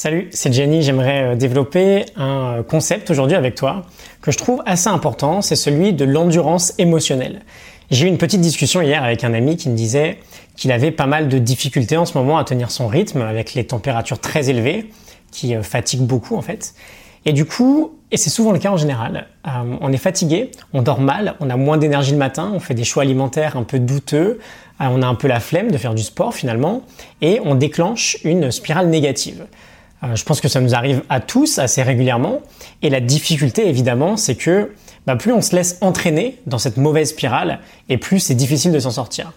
Salut, c'est Jenny. J'aimerais euh, développer un euh, concept aujourd'hui avec toi que je trouve assez important, c'est celui de l'endurance émotionnelle. J'ai eu une petite discussion hier avec un ami qui me disait qu'il avait pas mal de difficultés en ce moment à tenir son rythme avec les températures très élevées qui euh, fatiguent beaucoup en fait. Et du coup, et c'est souvent le cas en général, on est fatigué, on dort mal, on a moins d'énergie le matin, on fait des choix alimentaires un peu douteux, on a un peu la flemme de faire du sport finalement, et on déclenche une spirale négative. Euh, je pense que ça nous arrive à tous assez régulièrement. Et la difficulté, évidemment, c'est que bah, plus on se laisse entraîner dans cette mauvaise spirale, et plus c'est difficile de s'en sortir.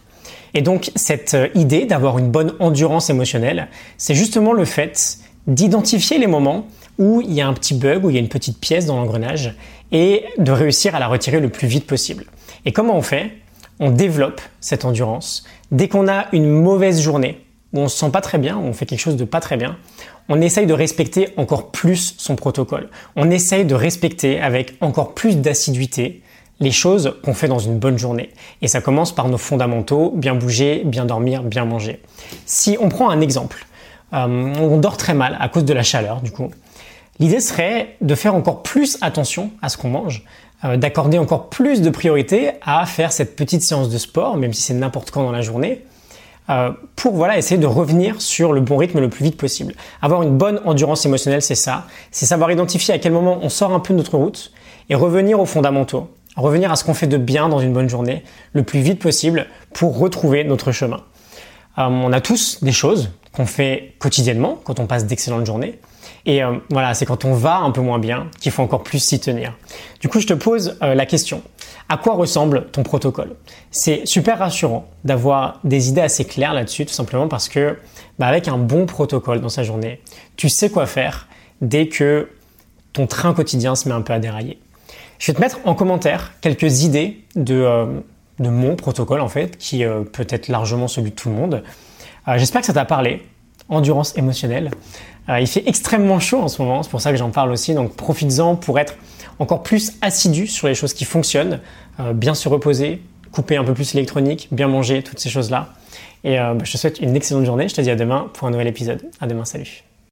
Et donc cette euh, idée d'avoir une bonne endurance émotionnelle, c'est justement le fait d'identifier les moments où il y a un petit bug, où il y a une petite pièce dans l'engrenage, et de réussir à la retirer le plus vite possible. Et comment on fait? On développe cette endurance. Dès qu'on a une mauvaise journée, on se sent pas très bien, on fait quelque chose de pas très bien, on essaye de respecter encore plus son protocole. On essaye de respecter avec encore plus d'assiduité les choses qu'on fait dans une bonne journée. Et ça commence par nos fondamentaux, bien bouger, bien dormir, bien manger. Si on prend un exemple, euh, on dort très mal à cause de la chaleur, du coup. L'idée serait de faire encore plus attention à ce qu'on mange, euh, d'accorder encore plus de priorité à faire cette petite séance de sport, même si c'est n'importe quand dans la journée, euh, pour voilà essayer de revenir sur le bon rythme le plus vite possible. Avoir une bonne endurance émotionnelle, c'est ça. C'est savoir identifier à quel moment on sort un peu de notre route et revenir aux fondamentaux. Revenir à ce qu'on fait de bien dans une bonne journée le plus vite possible pour retrouver notre chemin. Euh, on a tous des choses qu'on fait quotidiennement quand on passe d'excellentes journées. Et euh, voilà, c'est quand on va un peu moins bien qu'il faut encore plus s'y tenir. Du coup, je te pose la question. À quoi ressemble ton protocole? C'est super rassurant d'avoir des idées assez claires là-dessus, tout simplement parce que bah, avec un bon protocole dans sa journée, tu sais quoi faire dès que ton train quotidien se met un peu à dérailler. Je vais te mettre en commentaire quelques idées de, euh, mon protocole en fait, qui euh, peut être largement celui de tout le monde. Euh, j'espère que ça t'a parlé. Endurance émotionnelle. il fait extrêmement chaud en ce moment, c'est pour ça que j'en parle aussi, donc profites-en pour être encore plus assidu sur les choses qui fonctionnent, euh, bien se reposer, couper un peu plus l'électronique, bien manger, toutes ces choses-là. Et euh, bah, je te souhaite une excellente journée. Je te dis à demain pour un nouvel épisode. À demain, salut.